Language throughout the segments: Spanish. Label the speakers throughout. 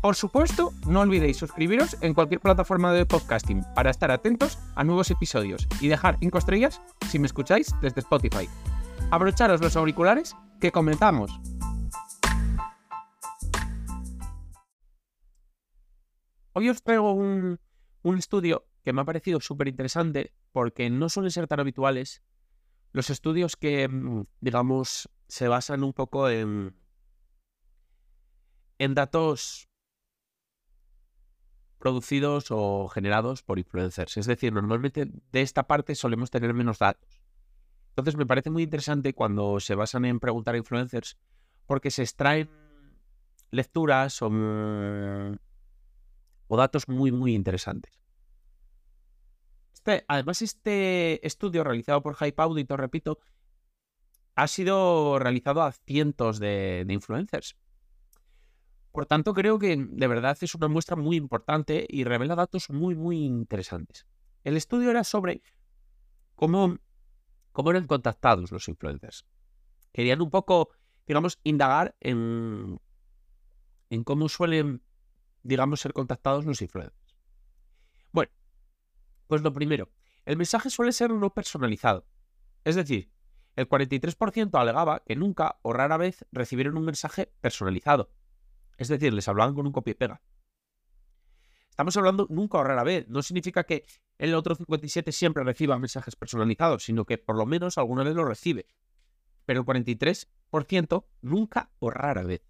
Speaker 1: Por supuesto, no olvidéis suscribiros en cualquier plataforma de podcasting para estar atentos a nuevos episodios y dejar 5 estrellas si me escucháis desde Spotify. Abrocharos los auriculares que comenzamos. Hoy os traigo un, un estudio que me ha parecido súper interesante porque no suelen ser tan habituales los estudios que, mm, digamos, se basan un poco en, en datos producidos o generados por influencers. Es decir, normalmente de esta parte solemos tener menos datos. Entonces me parece muy interesante cuando se basan en preguntar a influencers porque se extraen lecturas o, mm, datos muy, muy interesantes. Este, además, este estudio realizado por Hype Audit, repito, ha sido realizado a cientos de influencers. Por tanto, creo que de verdad es una muestra muy importante y revela datos muy, muy interesantes. El estudio era sobre cómo, cómo eran contactados los influencers. Querían un poco, digamos, indagar en, en cómo suelen, digamos, ser contactados los influencers. Bueno, pues lo primero, el mensaje suele ser no personalizado. Es decir, el 43% alegaba que nunca o rara vez recibieron un mensaje personalizado. Es decir, les hablaban con un copia y pega. Estamos hablando nunca o rara vez. No significa que el otro 57 siempre reciba mensajes personalizados, sino que por lo menos alguna vez lo recibe. Pero el 43% nunca o rara vez.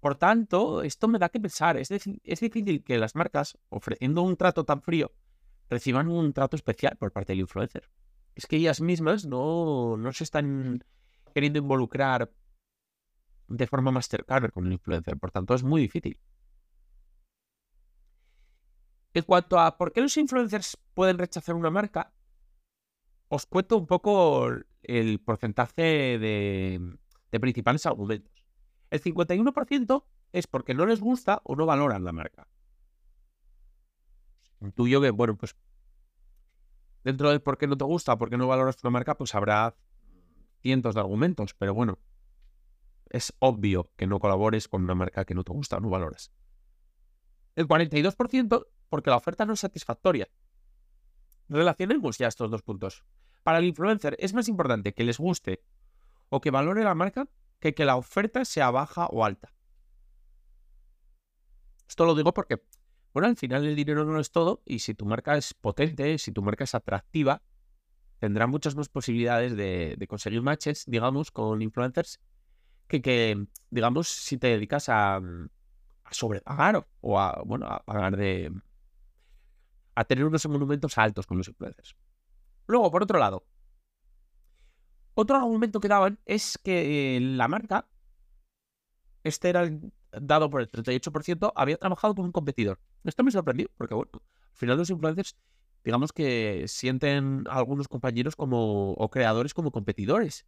Speaker 1: Por tanto, esto me da que pensar. Es, es difícil que las marcas, ofreciendo un trato tan frío, reciban un trato especial por parte del influencer. Es que ellas mismas no, no se están queriendo involucrar de forma más cercana con el influencer. Por tanto, es muy difícil. En cuanto a por qué los influencers pueden rechazar una marca, os cuento un poco el porcentaje de, principales argumentos. El 51% es porque no les gusta o no valoran la marca. Intuyo que, bueno, pues dentro del por qué no te gusta o por qué no valoras una marca, pues habrá cientos de argumentos, pero bueno, es obvio que no colabores con una marca que no te gusta o no valoras. El 42% porque la oferta no es satisfactoria. Relacionemos ya estos dos puntos. Para el influencer es más importante que les guste o que valore la marca que que la oferta sea baja o alta. Esto lo digo porque, bueno, al final el dinero no es todo y si tu marca es potente, si tu marca es atractiva, tendrá muchas más posibilidades de, de conseguir matches, digamos, con influencers que, digamos, si te dedicas a, mm, a sobrepagar o a, bueno, a pagar de... a tener unos monumentos altos con los influencers. Luego, por otro lado, otro argumento que daban es que la marca, este era dado por el 38%, había trabajado con un competidor. Esto me sorprendió, porque bueno, al final los influencers, digamos que sienten a algunos compañeros como, o creadores como competidores.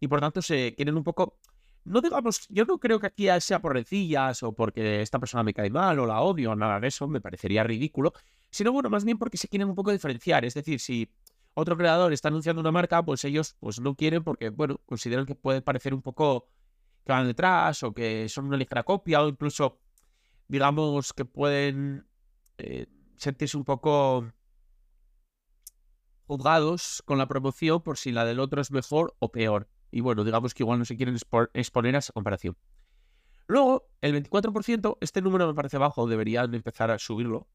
Speaker 1: Y por tanto se quieren un poco no digamos, yo no creo que aquí sea por rencillas o porque esta persona me cae mal o la odio o nada de eso, me parecería ridículo, sino bueno, más bien porque se quieren un poco diferenciar, es decir, si otro creador está anunciando una marca, pues ellos pues no quieren porque, bueno, consideran que puede parecer un poco que van detrás o que son una ligera copia o incluso, digamos, que pueden eh, sentirse un poco juzgados con la promoción por si la del otro es mejor o peor. Y bueno, digamos que igual no se quieren exponer a esa comparación. Luego, el 24%, este número me parece bajo, deberían empezar a subirlo,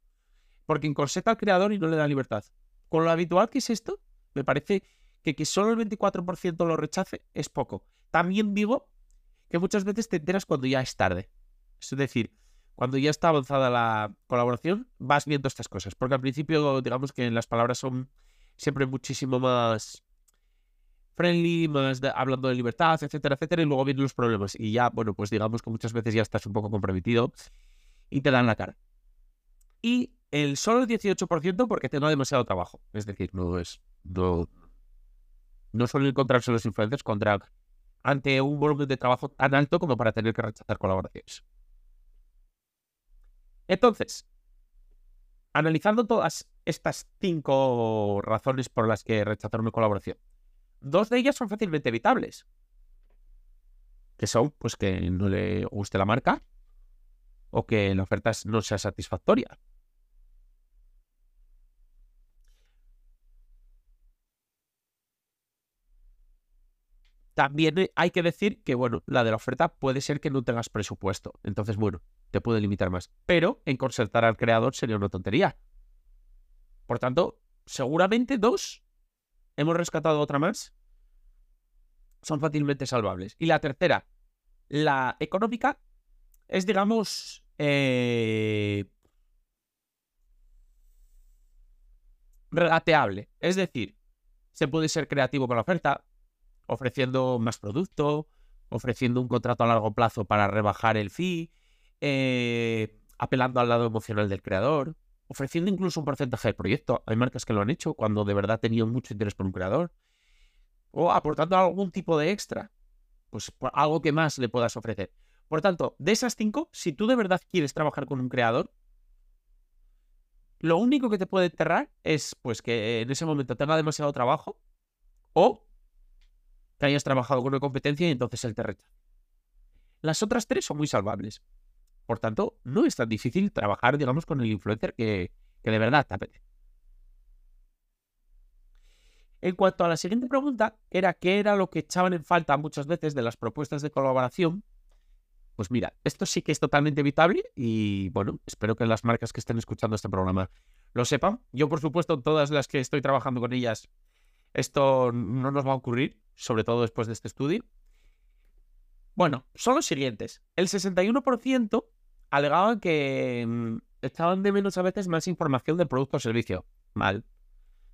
Speaker 1: porque encorseta al creador y no le da libertad. Con lo habitual que es esto, me parece que que solo el 24% lo rechace es poco. También digo que muchas veces te enteras cuando ya es tarde. Es decir, cuando ya está avanzada la colaboración, vas viendo estas cosas. Porque al principio, digamos que las palabras son siempre muchísimo más friendly, hablando de libertad, etcétera, etcétera, y luego vienen los problemas. Y ya, bueno, pues digamos que muchas veces ya estás un poco comprometido y te dan la cara. Y el solo el 18% porque tengo demasiado trabajo. Es decir, no es. No, no suelen encontrarse los influencers contra ante un volumen de trabajo tan alto como para tener que rechazar colaboraciones. Entonces, analizando todas estas cinco razones por las que rechazar una colaboración, dos de ellas son fácilmente evitables. Que son, pues, que no le guste la marca o que la oferta no sea satisfactoria. También eh, hay que decir que, bueno, la de la oferta puede ser que no tengas presupuesto. Entonces, bueno, te puede limitar más. Pero en concertar al creador sería una tontería. Por tanto, seguramente dos. Hemos rescatado otra más. Son fácilmente salvables. Y la tercera, la económica, es, digamos, eh, regateable. Es decir, se puede ser creativo con la oferta, ofreciendo más producto, ofreciendo un contrato a largo plazo para rebajar el fee, eh, apelando al lado emocional del creador, ofreciendo incluso un porcentaje del proyecto. Hay marcas que lo han hecho cuando de verdad tenían mucho interés por un creador. O aportando algún tipo de extra. Pues algo que más le puedas ofrecer. Por tanto, de esas cinco, si tú de verdad quieres trabajar con un creador, lo único que te puede enterrar es pues que en ese momento tenga demasiado trabajo o que hayas trabajado con una competencia y entonces él te rechaza. Las otras tres son muy salvables. Por tanto, no es tan difícil trabajar, digamos, con el influencer que, que de verdad te apetece. En cuanto a la siguiente pregunta, era qué era lo que echaban en falta muchas veces de las propuestas de colaboración. Pues mira, esto sí que es totalmente evitable y bueno, espero que las marcas que estén escuchando este programa lo sepan. Yo, por supuesto, todas las que estoy trabajando con ellas, esto no nos va a ocurrir, sobre todo después de este estudio. Bueno, son los siguientes. El 61% alegaban que mm, echaban de menos a veces más información del producto o servicio. Mal.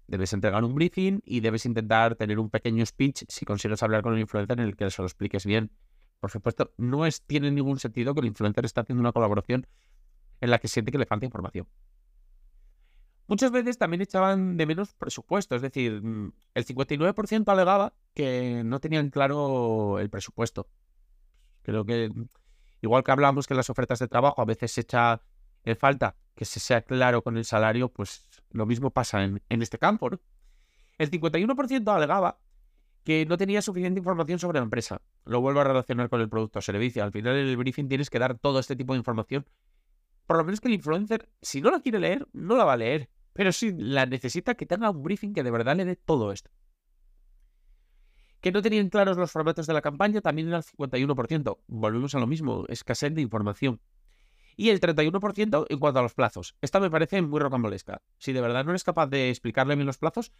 Speaker 1: Debes entregar un briefing y debes intentar tener un pequeño speech si consigues hablar con el influencer en el que se lo expliques bien. Por supuesto, no tiene ningún sentido que el influencer esté haciendo una colaboración en la que siente que le falta información. Muchas veces también echaban de menos presupuesto, es decir, mm, el 59% alegaba que no tenían claro el presupuesto. Creo que, mm, igual que hablamos que las ofertas de trabajo a veces se echa en falta que se sea claro con el salario, pues lo mismo pasa en, este campo. ¿no? El 51% alegaba que no tenía suficiente información sobre la empresa. Lo vuelvo a relacionar con el producto o servicio. Al final en el briefing tienes que dar todo este tipo de información. Por lo menos que el influencer, si no la quiere leer, no la va a leer. Pero si la necesita que tenga un briefing que de verdad le dé todo esto que no tenían claros los formatos de la campaña también era el 51%. Volvemos a lo mismo, escasez de información. Y el 31% en cuanto a los plazos. Esta me parece muy rocambolesca. Si de verdad no eres capaz de explicarle bien los plazos,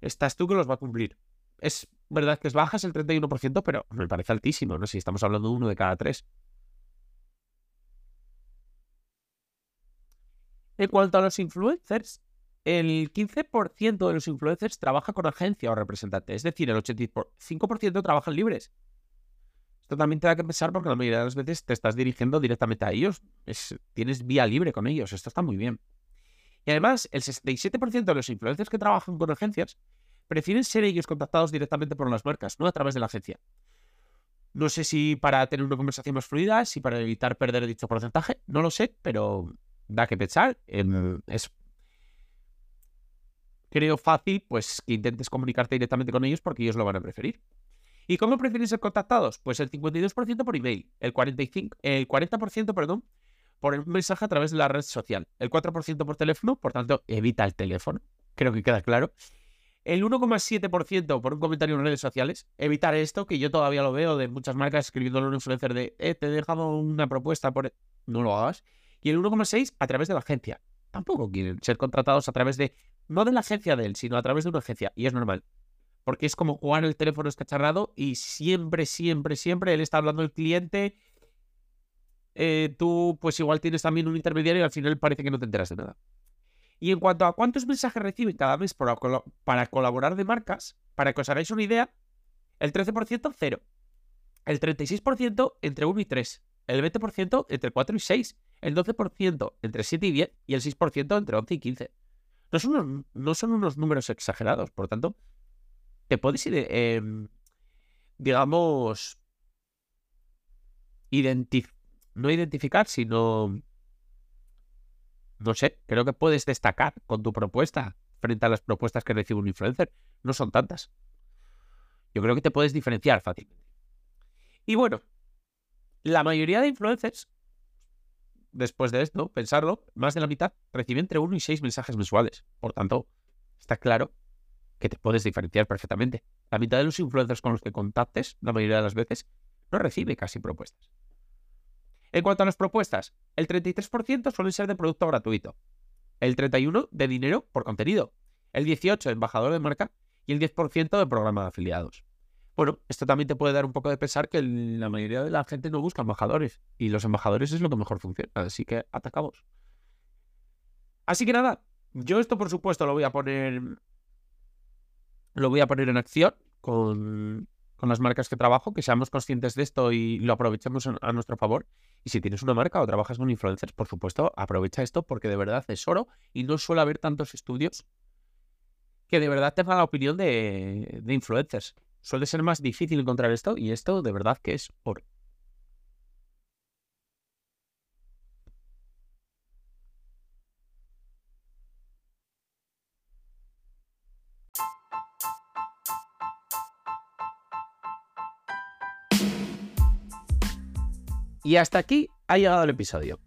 Speaker 1: estás tú que los va a cumplir. Es verdad que es bajas el 31%, pero me parece altísimo, ¿no? Si estamos hablando de uno de cada tres. En cuanto a los influencers, el 15% de los influencers trabaja con agencia o representante, es decir, el 85% trabajan libres. Esto también te da que pensar porque la mayoría de las veces te estás dirigiendo directamente a ellos, tienes vía libre con ellos, esto está muy bien. Y además, el 67% de los influencers que trabajan con agencias prefieren ser ellos contactados directamente por las marcas, no a través de la agencia. No sé si para tener una conversación más fluida, si para evitar perder dicho porcentaje, no lo sé, pero da que pensar. Es creo fácil pues que intentes comunicarte directamente con ellos porque ellos lo van a preferir. ¿Y cómo prefieren ser contactados? Pues el 52% por email, el, 45, el 40% perdón, por un mensaje a través de la red social, el 4% por teléfono, por tanto, evita el teléfono, creo que queda claro. El 1,7% por un comentario en redes sociales, evitar esto, que yo todavía lo veo de muchas marcas escribiendo a un influencer de, eh, te he dejado una propuesta por... E-". No lo hagas. Y el 1,6% a través de la agencia. Tampoco quieren ser contratados a través de no de la agencia de él, sino a través de una agencia, y es normal. porque es como jugar el teléfono escacharrado y siempre, siempre, siempre él está hablando al cliente. eh, tú, pues igual tienes también un intermediario y al final parece que no te enteras de nada. Y en cuanto a cuántos mensajes reciben cada mes para, colaborar de marcas, para que os hagáis una idea, el 13% cero. El 36% entre 1 y 3. El 20% entre 4 y 6. El 12% entre 7 y 10. Y el 6% entre 11 y 15. No son unos, no son unos números exagerados. Por tanto, te puedes eh, digamos, no identificar, sino, no sé, creo que puedes destacar con tu propuesta frente a las propuestas que recibe un influencer. No son tantas. Yo creo que te puedes diferenciar fácilmente. Y bueno, la mayoría de influencers, después de esto, pensarlo, más de la mitad recibe entre 1 y 6 mensajes mensuales. Por tanto, está claro que te puedes diferenciar perfectamente. La mitad de los influencers con los que contactes, la mayoría de las veces, no recibe casi propuestas. En cuanto a las propuestas, el 33% suelen ser de producto gratuito, el 31% de dinero por contenido, el 18% de embajador de marca y el 10% de programa de afiliados. Bueno, esto también te puede dar un poco de pensar que la mayoría de la gente no busca embajadores y los embajadores es lo que mejor funciona, así que atacamos. Así que nada, yo esto por supuesto lo voy a poner lo voy a poner en acción con, con las marcas que trabajo, que seamos conscientes de esto y lo aprovechemos a, nuestro favor. Y si tienes una marca o trabajas con influencers, por supuesto, aprovecha esto porque de verdad es oro y no suele haber tantos estudios que de verdad tengan la opinión de, de influencers. Suele ser más difícil encontrar esto y esto de verdad que es oro. Y hasta aquí ha llegado el episodio.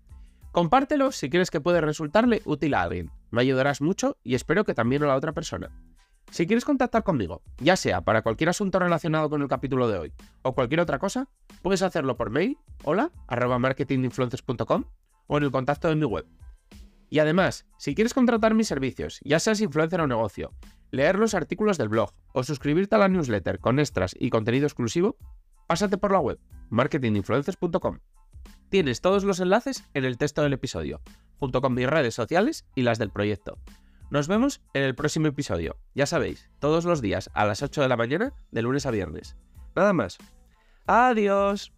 Speaker 1: Compártelo si crees que puede resultarle útil a alguien. Me ayudarás mucho y espero que también a la otra persona. Si quieres contactar conmigo, ya sea para cualquier asunto relacionado con el capítulo de hoy o cualquier otra cosa, puedes hacerlo por mail, hola, marketinginfluencers.com o en el contacto de mi web. Y además, si quieres contratar mis servicios, ya seas influencer o negocio, leer los artículos del blog o suscribirte a la newsletter con extras y contenido exclusivo, pásate por la web marketinginfluencers.com. Tienes todos los enlaces en el texto del episodio, junto con mis redes sociales y las del proyecto. Nos vemos en el próximo episodio, ya sabéis, todos los días a las 8 de la mañana, de lunes a viernes. Nada más. Adiós.